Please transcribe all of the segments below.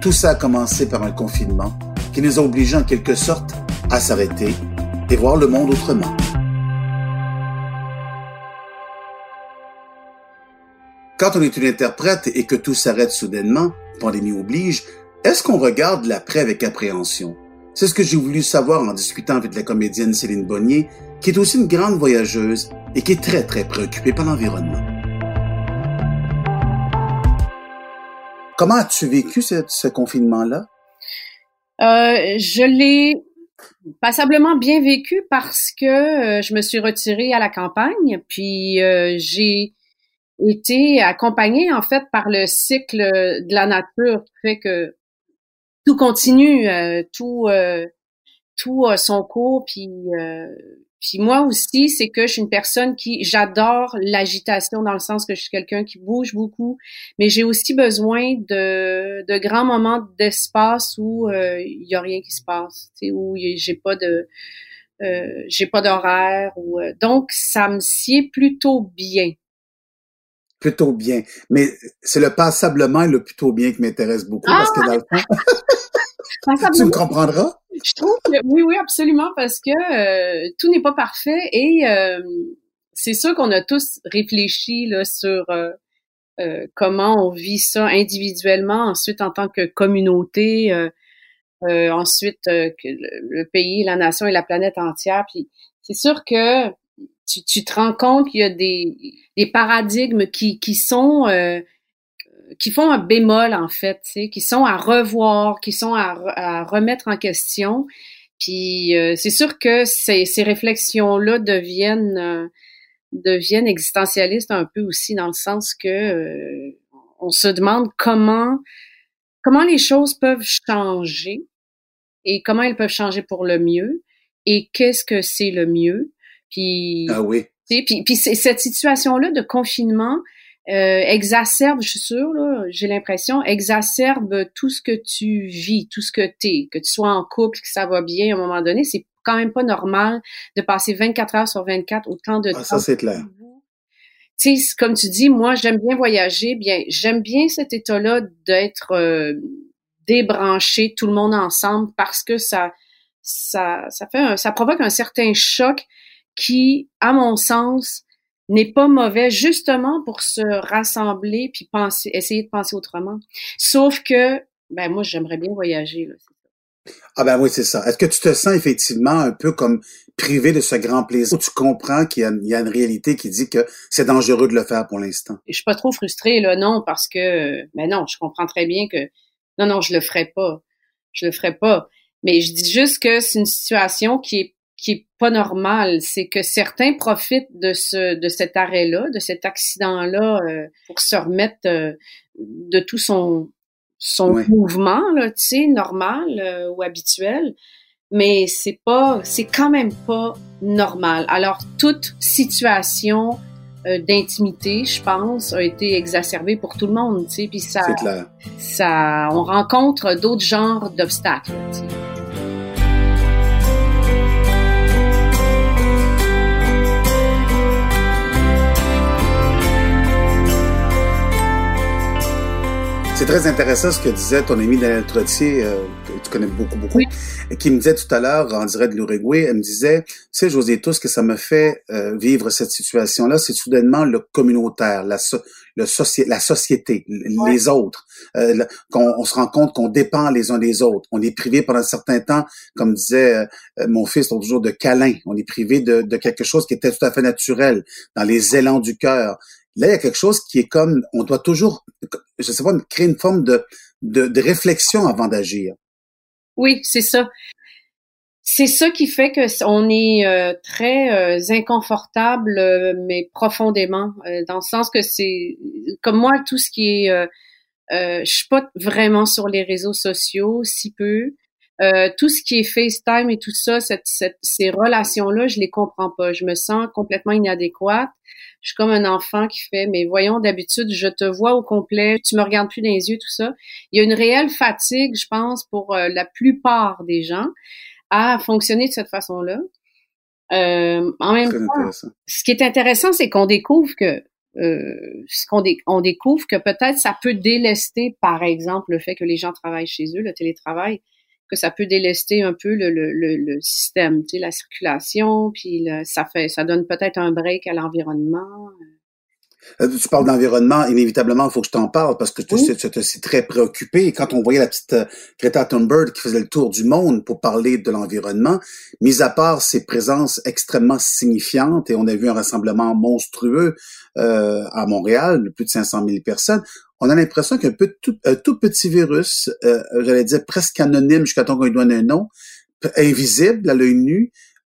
Tout ça a commencé par un confinement qui nous a obligés en quelque sorte à s'arrêter et voir le monde autrement. Quand on est une interprète et que tout s'arrête soudainement, pandémie oblige, est-ce qu'on regarde l'après avec appréhension? C'est ce que j'ai voulu savoir en discutant avec la comédienne Céline Bonnier, qui est aussi une grande voyageuse et qui est très très préoccupée par l'environnement. Comment as-tu vécu ce, confinement-là? Euh, je l'ai passablement bien vécu parce que euh, je me suis retirée à la campagne, puis euh, j'ai été accompagnée en fait par le cycle de la nature qui fait que tout continue, euh, tout tout a son cours, puis puis moi aussi, c'est que je suis une personne qui j'adore l'agitation dans le sens que je suis quelqu'un qui bouge beaucoup, mais j'ai aussi besoin de, de grands moments d'espace où il y a rien qui se passe, où j'ai pas de j'ai pas d'horaire ou donc ça me sied plutôt bien plutôt bien. Mais c'est le passablement et le plutôt bien qui m'intéresse beaucoup parce que dans le fond, tu me comprendras? Je trouve que oui, oui, absolument, parce que euh, tout n'est pas parfait et euh, c'est sûr qu'on a tous réfléchi là, sur euh, comment on vit ça individuellement, ensuite en tant que communauté, ensuite que le, pays, la nation et la planète entière. Puis c'est sûr que tu, tu te rends compte qu'il y a des, des paradigmes qui, qui sont euh, qui font un bémol en fait, qui sont à revoir, qui sont à, à remettre en question. Puis euh, c'est sûr que ces, ces réflexions-là deviennent euh, deviennent existentialistes un peu aussi dans le sens que on se demande comment comment les choses peuvent changer et comment elles peuvent changer pour le mieux et qu'est-ce que c'est le mieux puis, ah oui. Puis, puis cette situation-là de confinement euh, exacerbe, je suis sûre, j'ai l'impression, exacerbe tout ce que tu vis, tout ce que tu es, que tu sois en couple, que ça va bien à un moment donné. C'est quand même pas normal de passer 24 heures sur 24 autant de ah, temps. Ça, c'est clair. Tu sais, comme tu dis, moi, j'aime bien voyager. Bien, j'aime bien cet état-là d'être euh, débranché, tout le monde ensemble, parce que ça, ça, ça fait, ça provoque un certain choc qui, à mon sens, n'est pas mauvais justement pour se rassembler puis penser, essayer de penser autrement. Sauf que, ben moi, j'aimerais bien voyager. Là, ah ben oui, c'est ça. Est-ce que tu te sens effectivement un peu comme privé de ce grand plaisir? Ou tu comprends qu'il y, a une réalité qui dit que c'est dangereux de le faire pour l'instant? Je suis pas trop frustrée, là, non, parce que, ben non, je comprends très bien que, non, non, je le ferai pas. Je le ferai pas. Mais je dis juste que c'est une situation qui est qui est pas normal, c'est que certains profitent de ce de cet arrêt-là, de cet accident-là, euh, pour se remettre euh, de tout son son mouvement là, tu sais, normal euh, ou habituel. Mais c'est pas, c'est quand même pas normal. Alors toute situation d'intimité, je pense, a été exacerbée pour tout le monde, tu sais, puis ça, ça, on rencontre d'autres genres d'obstacles. Tu sais. C'est très intéressant ce que disait ton ami Daniel Trottier, euh, que tu connais beaucoup, beaucoup, qui me disait tout à l'heure, en direct de l'Uruguay, elle me disait, tu sais, José, tout ce que ça me fait euh, vivre cette situation-là, c'est soudainement le communautaire, la, le la société, les autres, euh, qu'on on se rend compte qu'on dépend les uns des autres. On est privé pendant un certain temps, comme disait mon fils toujours, de câlin. On est privé de, de quelque chose qui était tout à fait naturel, dans les élans du cœur. Là, il y a quelque chose qui est comme, on doit toujours, je sais pas, créer une forme de, de, réflexion avant d'agir. Oui, c'est ça. C'est ça qui fait que on est euh, très euh, inconfortable, euh, mais profondément, dans le sens que c'est comme moi tout ce qui est je suis pas vraiment sur les réseaux sociaux, si peu. Euh, tout ce qui est FaceTime et tout ça, cette, ces relations-là, je les comprends pas. Je me sens complètement inadéquate. Je suis comme un enfant qui fait, mais voyons, d'habitude, je te vois au complet, tu me regardes plus dans les yeux, tout ça. Il y a une réelle fatigue, je pense, pour euh, la plupart des gens à fonctionner de cette façon-là. Euh, en même temps, ce qui est intéressant, c'est qu'on découvre que euh, ce qu'on on découvre que peut-être ça peut délester, par exemple, le fait que les gens travaillent chez eux, le télétravail, que ça peut délester un peu le, le, le, système, tu sais, la circulation, puis ça fait, ça donne peut-être un break à l'environnement. Euh, tu parles d'environnement, inévitablement, il faut que je t'en parle parce que tu oui. te suis très préoccupé. Quand on voyait la petite euh, Greta Thunberg qui faisait le tour du monde pour parler de l'environnement, mis à part ses présences extrêmement signifiantes, et on a vu un rassemblement monstrueux euh, à Montréal, de plus de 500 000 personnes, on a l'impression qu'un peu tout, tout petit virus, euh, j'allais dire presque anonyme jusqu'à temps qu'on lui donne un nom, invisible à l'œil nu,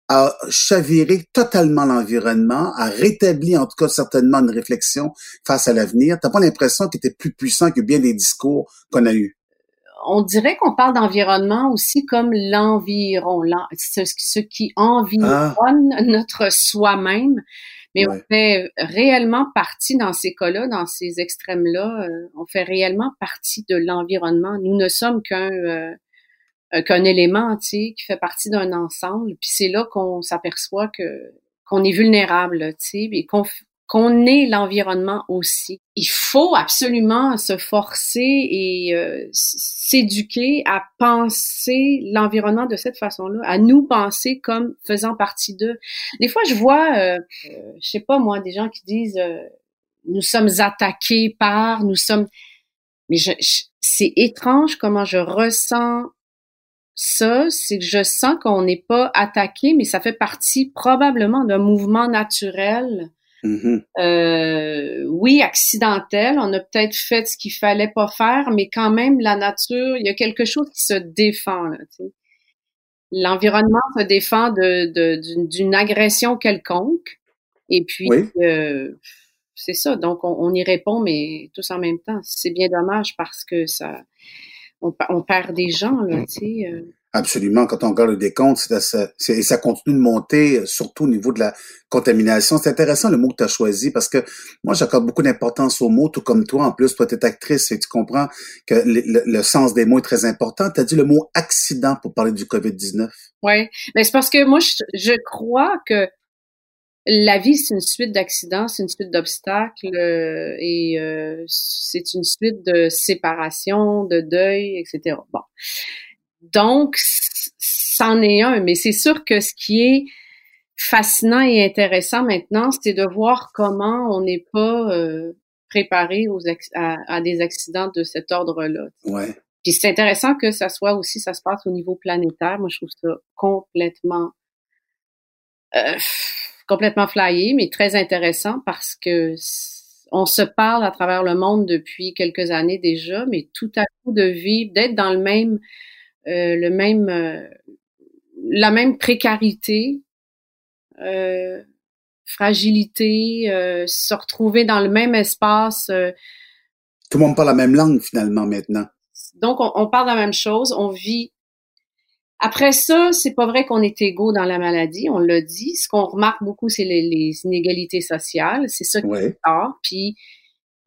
a chaviré totalement l'environnement, a rétabli en tout cas certainement une réflexion face à l'avenir. T'as pas l'impression qu'il était plus puissant que bien les discours qu'on a eus? On dirait qu'on parle d'environnement aussi comme l'environ, ce, qui environne ah. notre soi-même. Mais on fait réellement partie dans ces cas-là, dans ces extrêmes-là, euh, on fait réellement partie de l'environnement. Nous ne sommes qu'un euh, euh, qu'un élément, tu sais, qui fait partie d'un ensemble. Puis c'est là qu'on s'aperçoit que qu'on est vulnérable, tu sais, et qu'on qu'on est l'environnement aussi. Il faut absolument se forcer et euh, s'éduquer à penser l'environnement de cette façon-là, à nous penser comme faisant partie d'eux. Des fois, je vois, euh, je sais pas moi, des gens qui disent nous sommes attaqués par, nous sommes, mais je c'est étrange comment je ressens ça, c'est que je sens qu'on n'est pas attaqué, mais ça fait partie probablement d'un mouvement naturel. Mm-hmm. euh, oui, accidentel. On a peut-être fait ce qu'il fallait pas faire, mais quand même, la nature, il y a quelque chose qui se défend. L'environnement se défend d'une agression quelconque. Et puis, euh, c'est ça. Donc, on, on, y répond, mais tous en même temps. C'est bien dommage parce que ça, on, perd des gens, là, mm. tu sais. Euh. Absolument. Quand on regarde le décompte, ça, et ça continue de monter, euh, surtout au niveau de la contamination. C'est intéressant le mot que tu as choisi parce que moi, j'accorde beaucoup d'importance aux mots, tout comme toi. En plus, toi, tu es actrice et tu comprends que le, sens des mots est très important. Tu as dit le mot accident pour parler du COVID-19. Oui, mais c'est parce que moi, je crois que la vie, c'est une suite d'accidents, c'est une suite d'obstacles euh, et euh, c'est une suite de séparation, de deuil, etc. Bon. Donc, c'en est un, mais c'est sûr que ce qui est fascinant et intéressant maintenant, c'est de voir comment on n'est pas euh, préparé aux à, des accidents de cet ordre-là. Ouais. Puis c'est intéressant que ça soit aussi, ça se passe au niveau planétaire. Moi, je trouve ça complètement euh, complètement flyé, mais très intéressant parce que on se parle à travers le monde depuis quelques années déjà, mais tout à coup de vivre, d'être dans le même, le même, euh, la même précarité, euh, fragilité, se retrouver dans le même espace. Tout le monde parle la même langue finalement maintenant. Donc on, on parle la même chose, on vit après ça, c'est pas vrai qu'on est égaux dans la maladie, on l'a dit. Ce qu'on remarque beaucoup, c'est les, inégalités sociales. C'est ça qui est tard. Puis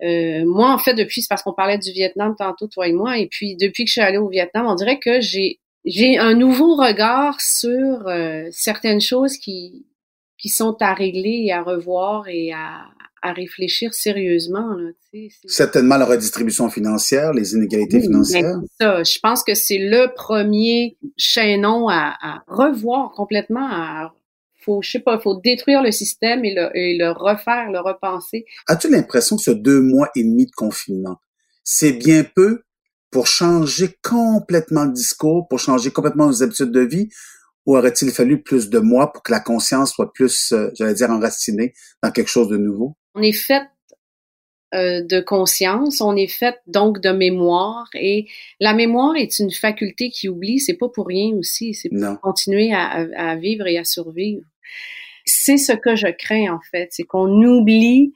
euh, moi, en fait, depuis, c'est parce qu'on parlait du Vietnam tantôt, toi et moi, et puis depuis que je suis allée au Vietnam, on dirait que j'ai j'ai un nouveau regard sur euh, certaines choses qui qui sont à régler et à revoir et à, à réfléchir sérieusement. Là, Certainement la redistribution financière, les inégalités financières. Ça, je pense que c'est le premier chaînon à, à revoir complètement. À, faut, je sais pas, faut détruire le système et le, et le refaire, le repenser. As-tu l'impression que ce deux mois et demi de confinement, c'est bien peu pour changer complètement le discours, pour changer complètement nos habitudes de vie, ou aurait-il fallu plus de mois pour que la conscience soit plus, euh, j'allais dire, enracinée dans quelque chose de nouveau? On est fait euh, de conscience, on est fait donc de mémoire et la mémoire est une faculté qui oublie, c'est pas pour rien aussi, c'est pour continuer à, à, vivre et à survivre. C'est ce que je crains en fait, c'est qu'on oublie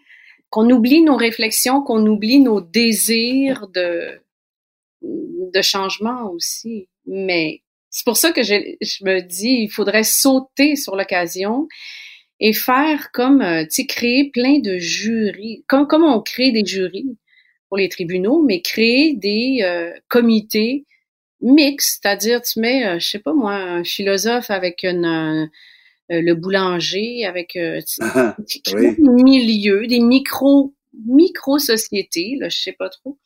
qu'on oublie nos réflexions, qu'on oublie nos désirs de de changement aussi. Mais c'est pour ça que je, je me dis, il faudrait sauter sur l'occasion et faire comme, euh, tu sais, créer plein de jurys, comme, comme on crée des jurys pour les tribunaux, mais créer des euh, comités mixtes, c'est-à-dire tu mets, euh, je sais pas moi, un philosophe avec une, le boulanger, avec ah, des milieux, des micro micro-sociétés, là, je sais pas trop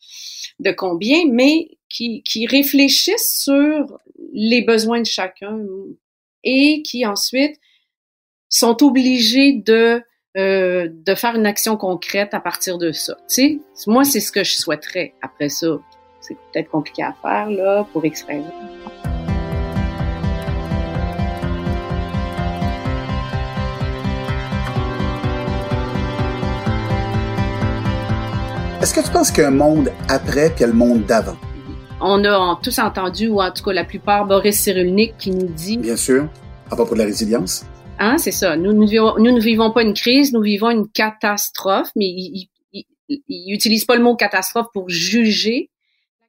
de combien, mais qui, qui réfléchissent sur les besoins de chacun et qui ensuite sont obligés de euh, de faire une action concrète à partir de ça. Tu sais, moi c'est ce que je souhaiterais. Après ça, c'est peut-être compliqué à faire là pour extraire. Est-ce que tu penses qu'il y a un monde après puis le monde d'avant? On a tous entendu, ou en tout cas la plupart, Boris Cyrulnik qui nous dit... Bien sûr, à propos de la résilience. Hein, c'est ça. Nous, nous, vivons, nous ne vivons pas une crise, nous vivons une catastrophe, mais il, il, utilise pas le mot catastrophe pour juger.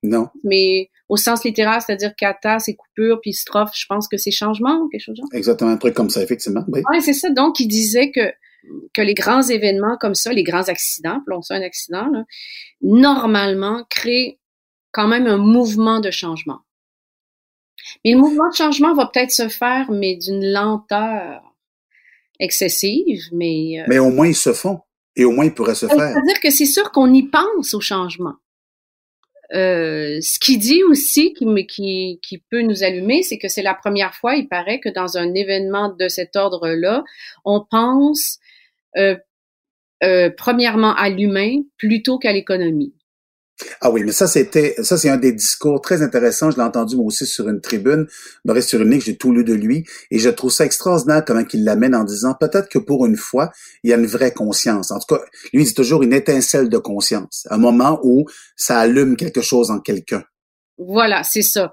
Non. Mais au sens littéral, c'est-à-dire cata, c'est coupure, puis strophe, je pense que c'est changement ou quelque chose genre. Exactement, un truc comme ça, effectivement. Oui, ouais, c'est ça. Donc, il disait que que les grands événements comme ça, les grands accidents, appelons ça un accident, normalement créent quand même un mouvement de changement. Mais le mouvement de changement va peut-être se faire, mais d'une lenteur excessive, mais... Euh, mais au moins ils se font, et au moins ils pourraient se faire. C'est-à-dire que c'est sûr qu'on y pense au changement. Euh, ce qu'il dit aussi, qui, qui, qui peut nous allumer, c'est que c'est la première fois, il paraît, que dans un événement de cet ordre-là, on pense euh, euh, premièrement à l'humain plutôt qu'à l'économie. Ah oui, mais ça c'était ça c'est un des discours très intéressants. Je l'ai entendu moi aussi sur une tribune. Boris Cyrulnik, j'ai tout lu de lui et je trouve ça extraordinaire comment il l'amène en disant peut-être que pour une fois il y a une vraie conscience. En tout cas, lui il dit toujours une étincelle de conscience, un moment où ça allume quelque chose en quelqu'un. Voilà, c'est ça.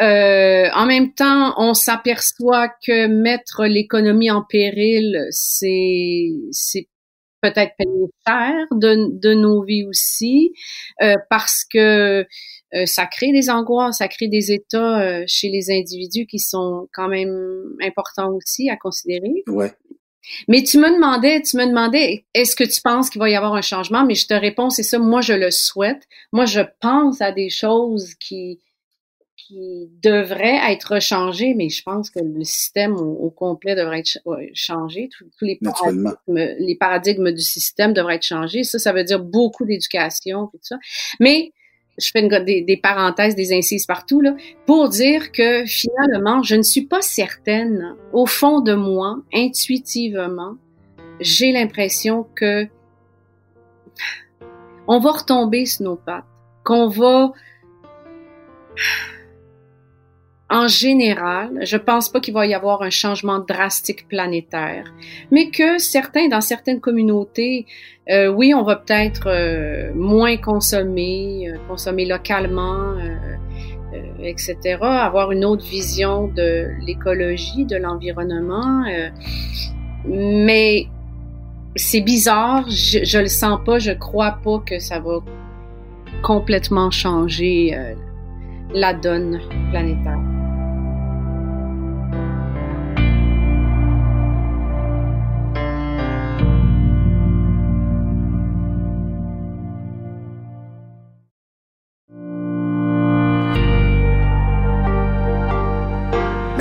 Euh, en même temps, on s'aperçoit que mettre l'économie en péril, c'est c'est peut-être payer cher de, de nos vies aussi, euh, parce que euh, ça crée des angoisses, ça crée des états chez les individus qui sont quand même importants aussi à considérer. Ouais. Mais tu me demandais, tu me demandais, est-ce que tu penses qu'il va y avoir un changement? Mais je te réponds, c'est ça. Moi, je le souhaite. Moi, je pense à des choses qui qui devrait être changé, mais je pense que le système au, complet devrait être changé. Tous, les, paradigmes, les paradigmes du système devraient être changés. Ça, ça veut dire beaucoup d'éducation et tout ça. Mais je fais des, des, parenthèses, des incises partout, là, pour dire que finalement, je ne suis pas certaine, au fond de moi, intuitivement, j'ai l'impression que on va retomber sur nos pattes, qu'on va en général, je pense pas qu'il va y avoir un changement drastique planétaire, mais que certains, dans certaines communautés, euh, oui, on va peut-être euh, moins consommer, euh, consommer localement, etc., avoir une autre vision de l'écologie, de l'environnement, mais c'est bizarre, je, je le sens pas, je crois pas que ça va complètement changer la donne planétaire.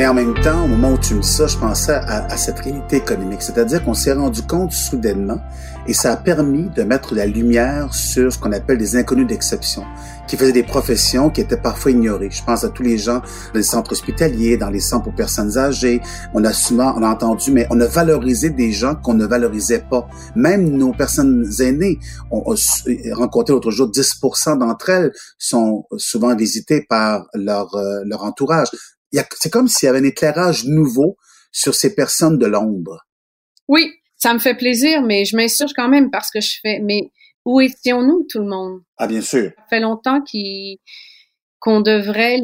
Mais en même temps, au moment où tu me dis ça, je pensais à, cette réalité économique. C'est-à-dire qu'on s'est rendu compte soudainement, et ça a permis de mettre la lumière sur ce qu'on appelle des inconnus d'exception, qui faisaient des professions qui étaient parfois ignorées. Je pense à tous les gens dans les centres hospitaliers, dans les centres pour personnes âgées. On a souvent, on a entendu, mais on a valorisé des gens qu'on ne valorisait pas. Même nos personnes aînées, on a rencontré l'autre jour, 10% d'entre elles sont souvent visitées par leur, euh, leur entourage c'est comme s'il y avait un éclairage nouveau sur ces personnes de l'ombre. Oui, ça me fait plaisir, mais je m'insurge quand même parce que je fais, mais où étions-nous, tout le monde? Ah, bien sûr. Ça fait longtemps qu'on devrait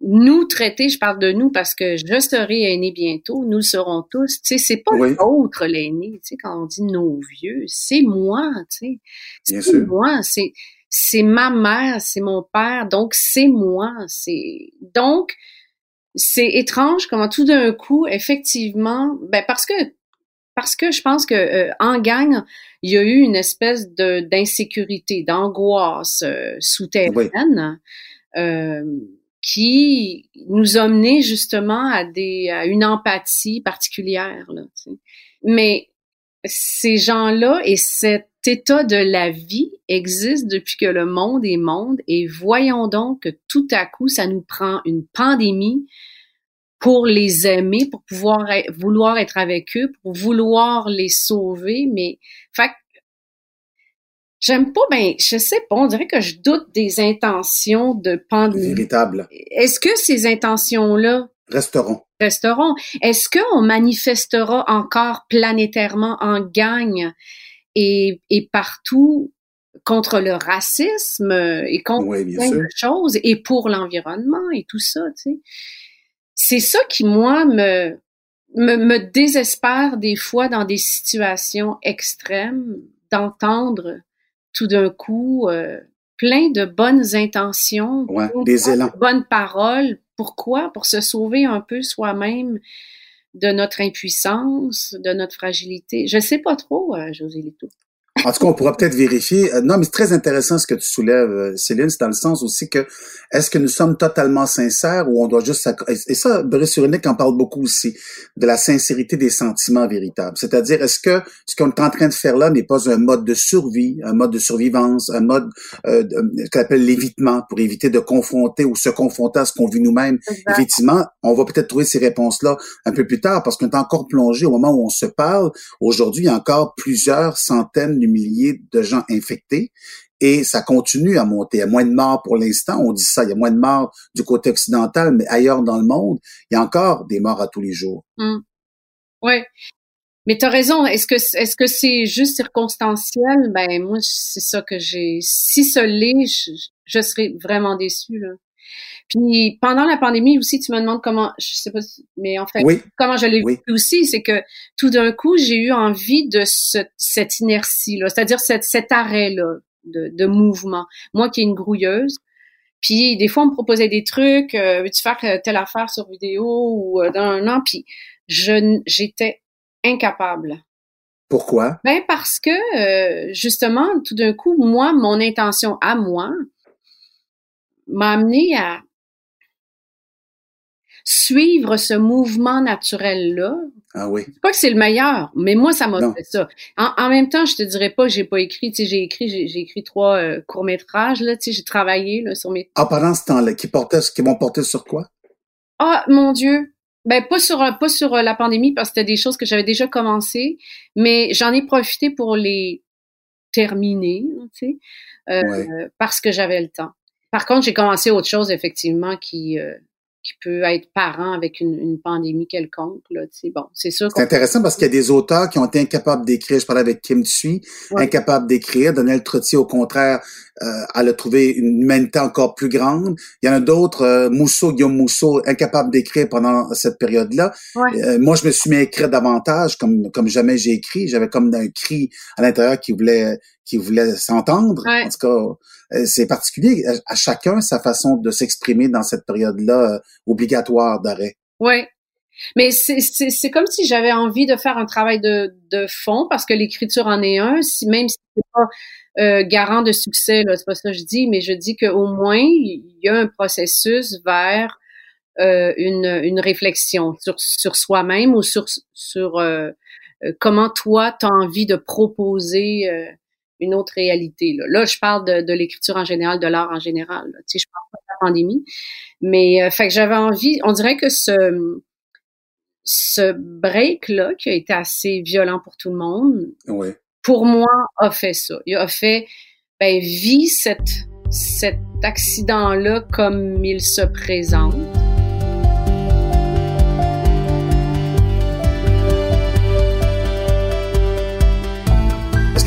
nous traiter, je parle de nous parce que je serai aîné bientôt, nous le serons tous. Tu sais, c'est pas l'autre l'aîné. Tu sais, quand on dit nos vieux, c'est moi. Tu sais, c'est moi. C'est c'est ma mère, c'est mon père, donc c'est moi. C'est donc c'est étrange comment tout d'un coup, effectivement, ben parce que parce que je pense que euh, en gang, il y a eu une espèce de d'insécurité, d'angoisse euh, souterraine. Euh, qui nous a mené justement à des à une empathie particulière là, mais ces gens-là et cet état de la vie existe depuis que le monde est monde et voyons donc que tout à coup ça nous prend une pandémie pour les aimer, pour pouvoir vouloir être avec eux, pour vouloir les sauver, mais fait J'aime pas, ben, je sais pas, on dirait que je doute des intentions de pandémie. Véritable. Est-ce que ces intentions-là resteront? Resteront. Est-ce qu'on manifestera encore planétairement en gagne et, et partout contre le racisme et contre plein de choses et pour l'environnement et tout ça, tu sais? C'est ça qui, moi, me, me, me désespère des fois dans des situations extrêmes d'entendre tout d'un coup euh, plein de bonnes intentions, des élans. de bonnes paroles. Pourquoi? Pour se sauver un peu soi-même de notre impuissance, de notre fragilité. Je sais pas trop, euh, José Lito. En tout cas, on pourra peut-être vérifier. Euh, non, mais c'est très intéressant ce que tu soulèves, euh, Céline. C'est dans le sens aussi que est-ce que nous sommes totalement sincères ou on doit juste et ça, Brice Cyrulnik en parle beaucoup aussi de la sincérité des sentiments véritables. C'est-à-dire, est-ce que ce qu'on est en train de faire là n'est pas un mode de survie, un mode de survivance, un mode euh, qu'on appelle l'évitement pour éviter de confronter ou se confronter à ce qu'on vit nous-mêmes? Effectivement, on va peut-être trouver ces réponses-là un peu plus tard parce qu'on est encore plongé au moment où on se parle. Aujourd'hui, il y a encore plusieurs centaines milliers de gens infectés et ça continue à monter. Il y a moins de morts pour l'instant. On dit ça, il y a moins de morts du côté occidental, mais ailleurs dans le monde, il y a encore des morts à tous les jours. Mmh. Oui. Mais tu as raison. Est-ce que c'est juste circonstanciel? Ben moi, c'est ça que j'ai. Si ce l'est, je, je serais vraiment déçue. Puis pendant la pandémie aussi, tu me demandes comment, je sais pas, mais en fait, comment je l'ai vécu aussi, c'est que tout d'un coup, j'ai eu envie de cette inertie-là, c'est-à-dire cet, cet arrêt-là de, de, mouvement. Moi qui est une grouilleuse, puis des fois on me proposait des trucs, euh, veux-tu faire telle affaire sur vidéo ou euh, dans un an, puis je j'étais incapable. Pourquoi? Ben parce que euh, justement, tout d'un coup, moi, mon intention à moi m'a amené à suivre ce mouvement naturel-là. Ah oui. pas que c'est le meilleur, mais moi, ça m'a fait ça. En, même temps, je te dirais pas, j'ai pas écrit, tu sais, j'ai écrit, j'ai écrit trois euh, courts-métrages, là, tu sais, j'ai travaillé, là, sur mes... Ah, pendant ce temps-là, qui portait, qui m'ont porté sur quoi? Ah, mon Dieu! Ben, pas sur, pas sur euh, la pandémie, parce que c'était des choses que j'avais déjà commencé, mais j'en ai profité pour les terminer, tu sais, euh, parce que j'avais le temps. Par contre, j'ai commencé autre chose, effectivement, qui, qui peut être parent avec une, une pandémie quelconque. Là, bon, c'est sûr. C'est intéressant parce qu'il y a des auteurs qui ont été incapables d'écrire. Je parlais avec Kim Tsui, incapable d'écrire. Daniel Trottier, au contraire, euh, elle a trouvé une humanité encore plus grande. Il y en a d'autres, euh, Mousseau, Guillaume Mousseau, incapable d'écrire pendant cette période-là. Euh, moi, je me suis mis à écrire davantage, comme comme jamais j'ai écrit. J'avais comme un cri à l'intérieur qui voulait qui voulait s'entendre. En tout cas, euh, c'est particulier. À, chacun sa façon de s'exprimer dans cette période-là euh, obligatoire d'arrêt. Oui. Mais c'est comme si j'avais envie de faire un travail de, de fond parce que l'écriture en est un, si même si c'est pas euh, garant de succès, là, c'est pas ça que je dis, mais je dis qu'au moins il y a un processus vers euh, une, une réflexion sur, sur soi-même ou sur, sur euh, comment toi tu as envie de proposer une autre réalité. Là, là je parle de, de l'écriture en général, de l'art en général. Tu sais, je parle pas de la pandémie. Mais euh, fait que j'avais envie, on dirait que ce ce break-là, qui a été assez violent pour tout le monde, pour moi, a fait ça. Il a fait, ben, vis cette, cet accident-là comme il se présente.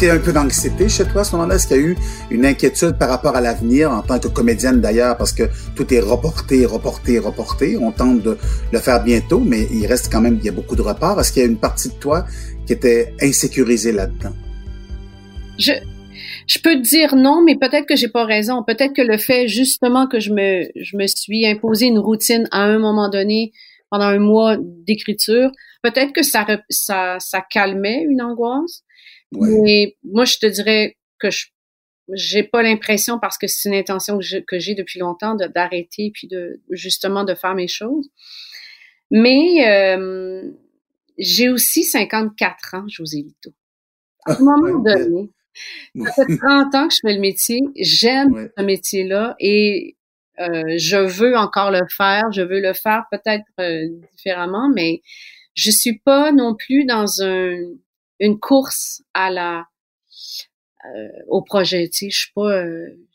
Qu'il y a un peu d'anxiété chez toi à ce moment-là? Est-ce qu'il y a eu une inquiétude par rapport à l'avenir en tant que comédienne d'ailleurs, parce que tout est reporté, reporté, reporté. On tente de le faire bientôt, mais il reste quand même, il y a beaucoup de reports. Est-ce qu'il y a une partie de toi qui était insécurisée là-dedans? Je, je peux dire non, mais peut-être que j'ai pas raison. Peut-être que le fait justement que je me, je me suis imposé une routine à un moment donné pendant un mois d'écriture, peut-être que ça, ça, ça calmait une angoisse. Mais moi, je te dirais que je j'ai pas l'impression parce que c'est une intention que j'ai depuis longtemps d'arrêter puis de justement de faire mes choses. Mais euh, j'ai aussi 54 ans, José Lito. À un moment donné, ça fait 30 ans que je fais le métier. J'aime ce métier-là et euh, je veux encore le faire. Je veux le faire peut-être euh, différemment, mais je suis pas non plus dans un, une course à la euh, au projet. Tu sais, je suis pas.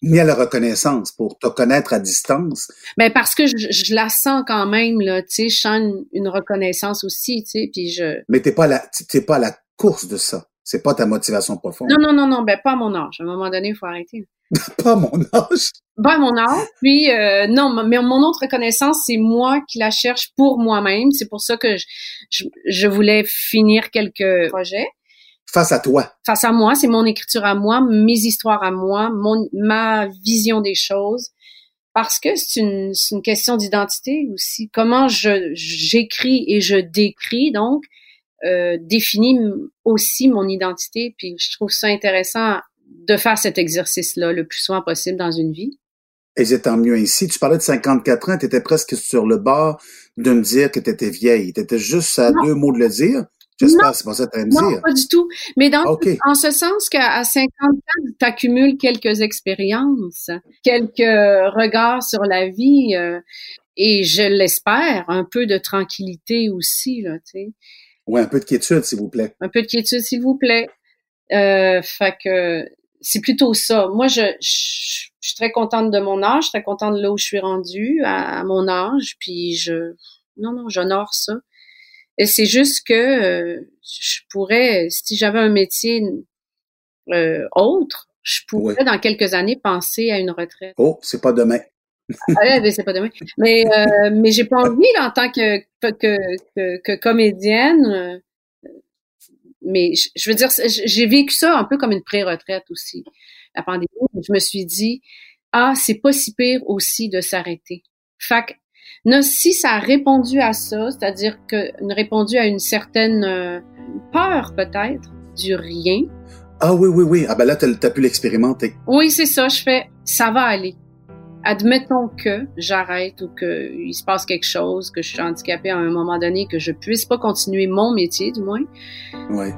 Ni à la reconnaissance pour te connaître à distance. Ben parce que je, je, la sens quand même là. Tu sais, je sens une, une reconnaissance aussi. Tu sais, puis je. Mais t'es pas la t'es pas à la course de ça. C'est pas ta motivation profonde. Non, non, non, non, ben pas à mon âge. À un moment donné, il faut arrêter. pas à mon âge? Pas à mon âge. Puis euh, non, mais mon autre reconnaissance, c'est moi qui la cherche pour moi-même. C'est pour ça que je, je, voulais finir quelques projets. Face à toi. Face à moi, c'est mon écriture à moi, mes histoires à moi, mon, ma vision des choses. Parce que c'est une, une question d'identité aussi. Comment je j'écris et je décris, donc, euh, définit aussi mon identité. Puis je trouve ça intéressant de faire cet exercice-là le plus souvent possible dans une vie. Et c'est tant mieux ainsi. Tu parlais de 54 ans, tu étais presque sur le bord de me dire que tu étais vieille. Tu étais juste à deux mots de le dire. J'espère que c'est pas ça que tu me dire? Non, pas du tout. Mais dans, en ce sens qu'à 50 ans, tu accumules quelques expériences, quelques regards sur la vie euh, et je l'espère, un peu de tranquillité aussi, là, tu sais. Oui, un peu de quiétude, s'il vous plaît. Un peu de quiétude, s'il vous plaît. Euh, fait que c'est plutôt ça. Moi, je, je, suis très contente de mon âge, très contente de là où je suis rendue à, mon âge, puis je, non, non, j'honore ça. Et c'est juste que euh, je pourrais, si j'avais un métier euh, autre, je pourrais dans quelques années penser à une retraite. Oh, c'est pas demain ah, mais c'est pas demain. Mais, euh, mais j'ai pas envie, là, en tant que, que, que, comédienne. Euh, mais je, veux dire, j'ai vécu ça un peu comme une pré-retraite aussi, la pandémie. Je me suis dit, ah, c'est pas si pire aussi de s'arrêter. Fait que, si ça a répondu à ça, c'est-à-dire que répondu à une certaine euh, peur peut-être du rien. Ah oui, oui, oui. Ah ben là, t'as as pu l'expérimenter. Oui, c'est ça. Je fais, ça va aller admettons que j'arrête ou qu'il se passe quelque chose, que je suis handicapée à un moment donné, que je puisse pas continuer mon métier, du moins. Ouais.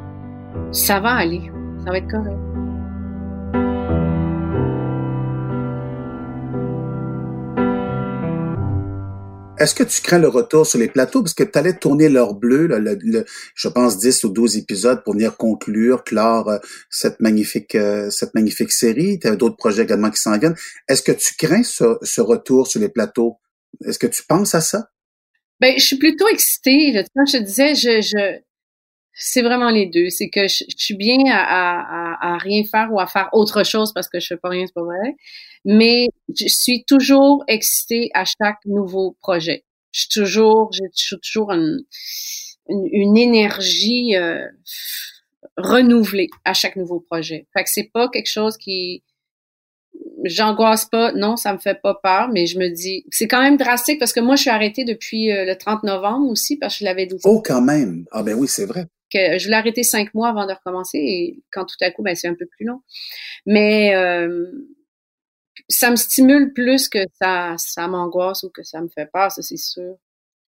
Ça va aller. Ça va être correct. Est-ce que tu crains le retour sur les plateaux? Parce que tu allais tourner l'heure bleue, je pense 10 ou 12 épisodes pour venir conclure, clore euh, cette magnifique euh, cette magnifique série. Tu d'autres projets également qui s'en viennent. Est-ce que tu crains ce, retour sur les plateaux? Est-ce que tu penses à ça? Ben, je suis plutôt excitée. Quand je te disais, je c'est vraiment les deux. C'est que je, suis bien à, à, à, rien faire ou à faire autre chose parce que je fais pas rien, c'est pas vrai mais je suis toujours excitée à chaque nouveau projet. Je suis toujours, j'ai toujours une, une, énergie euh, renouvelée à chaque nouveau projet. Fait que c'est pas quelque chose qui j'angoisse pas, non, ça me fait pas peur, mais je me dis, c'est quand même drastique parce que moi, je suis arrêtée depuis euh, le 30 novembre aussi parce que je l'avais dit. Oh, quand même! Ah ben oui, c'est vrai. Je l'ai arrêté cinq mois avant de recommencer et quand tout à coup, ben c'est un peu plus long. Mais euh, ça me stimule plus que ça, ça m'angoisse ou que ça me fait peur, ça c'est sûr.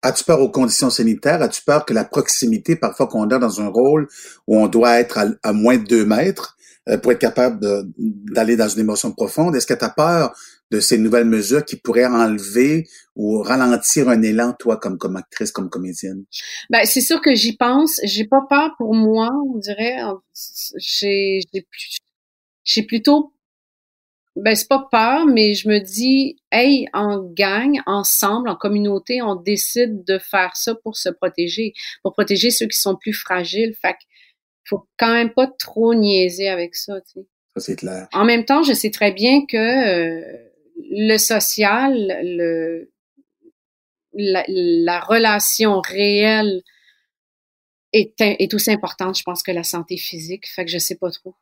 As-tu peur aux conditions sanitaires? As-tu peur que la proximité, parfois qu'on est dans un rôle où on doit être à, moins de deux mètres euh, pour être capable d'aller dans une émotion profonde, est-ce que tu as peur de ces nouvelles mesures qui pourraient enlever ou ralentir un élan, toi, comme, comme actrice, comme comédienne? Ben, c'est sûr que j'y pense. J'ai pas peur pour moi, on dirait. J'ai, j'ai plutôt ben c'est pas peur, mais je me dis, hey, en gang, ensemble, en communauté, on décide de faire ça pour se protéger, pour protéger ceux qui sont plus fragiles. Fait faut quand même pas trop niaiser avec ça, tu sais. Ça, c'est clair. En même temps, je sais très bien que euh, le social, le la, la relation réelle est, est aussi importante, je pense, que la santé physique. Fait que je sais pas trop.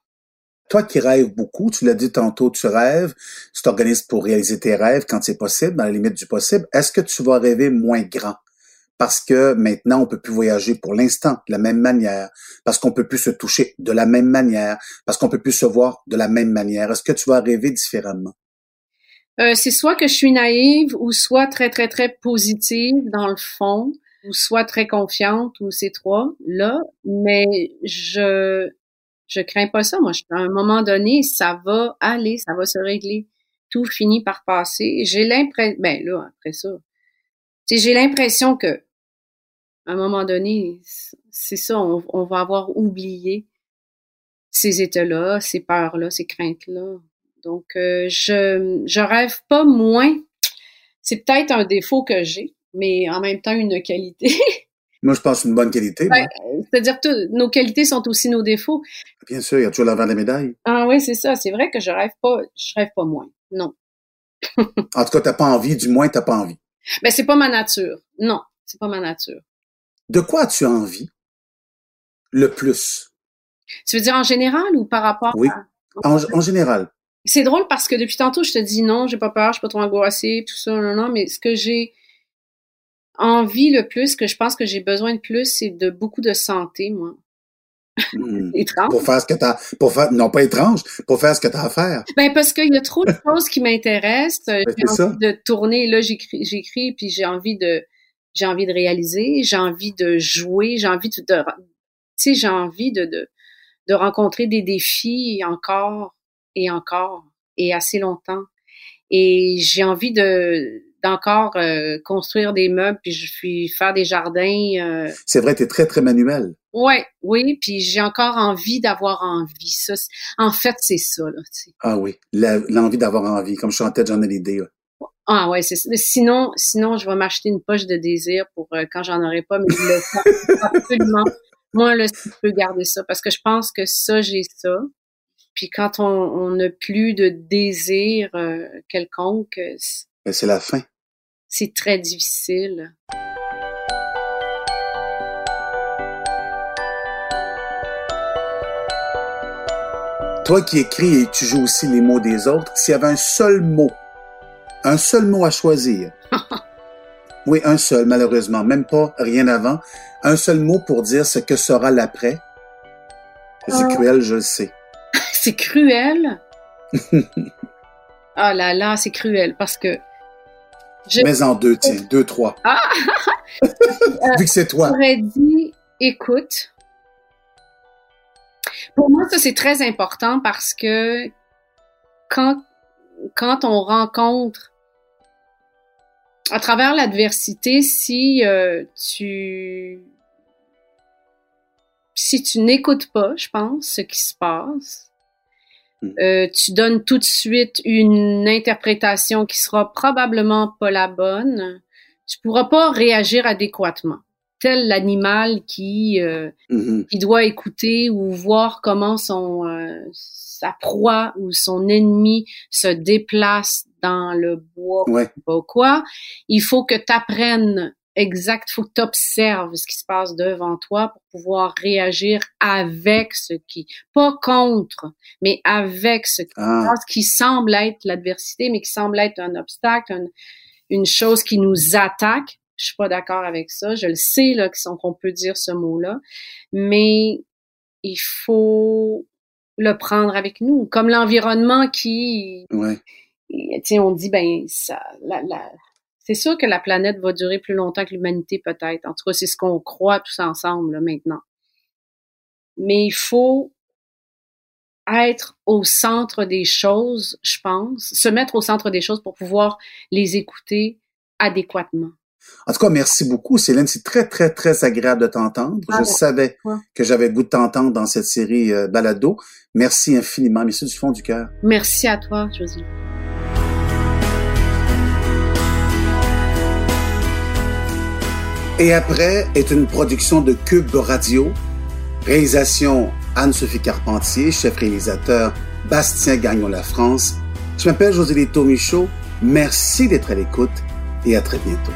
Toi qui rêves beaucoup, tu l'as dit tantôt, tu rêves, tu t'organises pour réaliser tes rêves quand c'est possible, dans la limite du possible. Est-ce que tu vas rêver moins grand? Parce que maintenant, on peut plus voyager pour l'instant de la même manière, parce qu'on peut plus se toucher de la même manière, parce qu'on peut plus se voir de la même manière. Est-ce que tu vas rêver différemment? Euh, c'est soit que je suis naïve ou soit très, très, très positive dans le fond, ou soit très confiante, ou ces trois, là. Mais je, je crains pas ça. Moi, à un moment donné, ça va aller, ça va se régler. Tout finit par passer. J'ai l'impression, ben là, après ça, j'ai l'impression que, à un moment donné, c'est ça, on, va avoir oublié ces états-là, ces peurs-là, ces craintes-là. Donc, euh, je, je rêve pas moins. C'est peut-être un défaut que j'ai, mais en même temps une qualité. Moi, je pense une bonne qualité. C'est-à-dire que nos qualités sont aussi nos défauts. Bien sûr, il y a toujours l'envers des médailles. Ah oui, c'est ça. C'est vrai que je rêve pas, je rêve pas moins. Non. en tout cas, t'as pas envie, du moins t'as pas envie. Ben, c'est pas ma nature. Non, c'est pas ma nature. De quoi as-tu envie le plus? Tu veux dire en général ou par rapport oui. En, en général. C'est drôle parce que depuis tantôt, je te dis non, j'ai pas peur, je suis pas trop angoissée, tout ça, non, non, mais ce que j'ai envie le plus, que je pense que j'ai besoin de plus, c'est de beaucoup de santé, moi. Hmm. étrange. Pour faire ce que t'as, pour faire, non pas étrange, pour faire ce que t'as à faire. Ben parce qu'il y a trop de choses qui m'intéressent. Ben, j'ai envie de tourner. Là, j'écris, j'écris, puis j'ai envie de, j'ai envie de réaliser, j'ai envie de jouer, j'ai envie de, tu sais, j'ai envie de, de, de rencontrer des défis encore et encore et assez longtemps. Et j'ai envie de d'encore euh, construire des meubles, puis je suis faire des jardins. Euh. C'est vrai, tu es très, très manuel. Ouais, oui, puis j'ai encore envie d'avoir envie. Ça, en fait, c'est ça. Là, ah oui, l'envie d'avoir envie. Comme je suis en tête, j'en ai l'idée. Ah ouais, c'est sinon, sinon, je vais m'acheter une poche de désir pour euh, quand j'en aurai pas, mais le absolument. Moi, là, je peux garder ça parce que je pense que ça, j'ai ça. Puis quand on n'a plus de désir euh, quelconque, ben, c'est la fin. C'est très difficile. Toi qui écris et tu joues aussi les mots des autres, s'il y avait un seul mot, un seul mot à choisir. oui, un seul, malheureusement, même pas rien avant. Un seul mot pour dire ce que sera l'après. C'est ah. cruel, je le sais c'est cruel. ah là là, c'est cruel parce que. Mais en deux, tiens, deux, trois. Ah! Vu que c'est toi. J'aurais dit, écoute. Pour moi, ça, c'est très important parce que quand, quand on rencontre à travers l'adversité, si euh, tu si tu n'écoutes pas, je pense, ce qui se passe. Euh, tu donnes tout de suite une interprétation qui sera probablement pas la bonne. Tu pourras pas réagir adéquatement. Tel l'animal qui euh, mm-hmm. qui doit écouter ou voir comment son euh, sa proie ou son ennemi se déplace dans le bois ou quoi. Il faut que tu apprennes exact. faut que tu observes ce qui se passe devant toi pour pouvoir réagir avec ce qui, pas contre, mais avec ce qui, ah. qui semble être l'adversité, mais qui semble être un obstacle, une chose qui nous attaque. Je suis pas d'accord avec ça. Je le sais là qu'on peut dire ce mot-là, mais il faut le prendre avec nous, comme l'environnement qui, ouais. on dit ben ça, la, la, c'est sûr que la planète va durer plus longtemps que l'humanité, peut-être. En tout cas, c'est ce qu'on croit tous ensemble maintenant. Mais il faut être au centre des choses, je pense, se mettre au centre des choses pour pouvoir les écouter adéquatement. En tout cas, merci beaucoup, Céline. C'est très, très, très agréable de t'entendre. je savais que j'avais goût de t'entendre dans cette série euh, Balado. Merci infiniment. Merci du fond du cœur. Merci à toi, Josie. Et après est une production de Cube Radio Réalisation Anne-Sophie Carpentier, chef réalisateur Bastien Gagnon La France. Je m'appelle José Lito Michaud. Merci d'être à l'écoute et à très bientôt.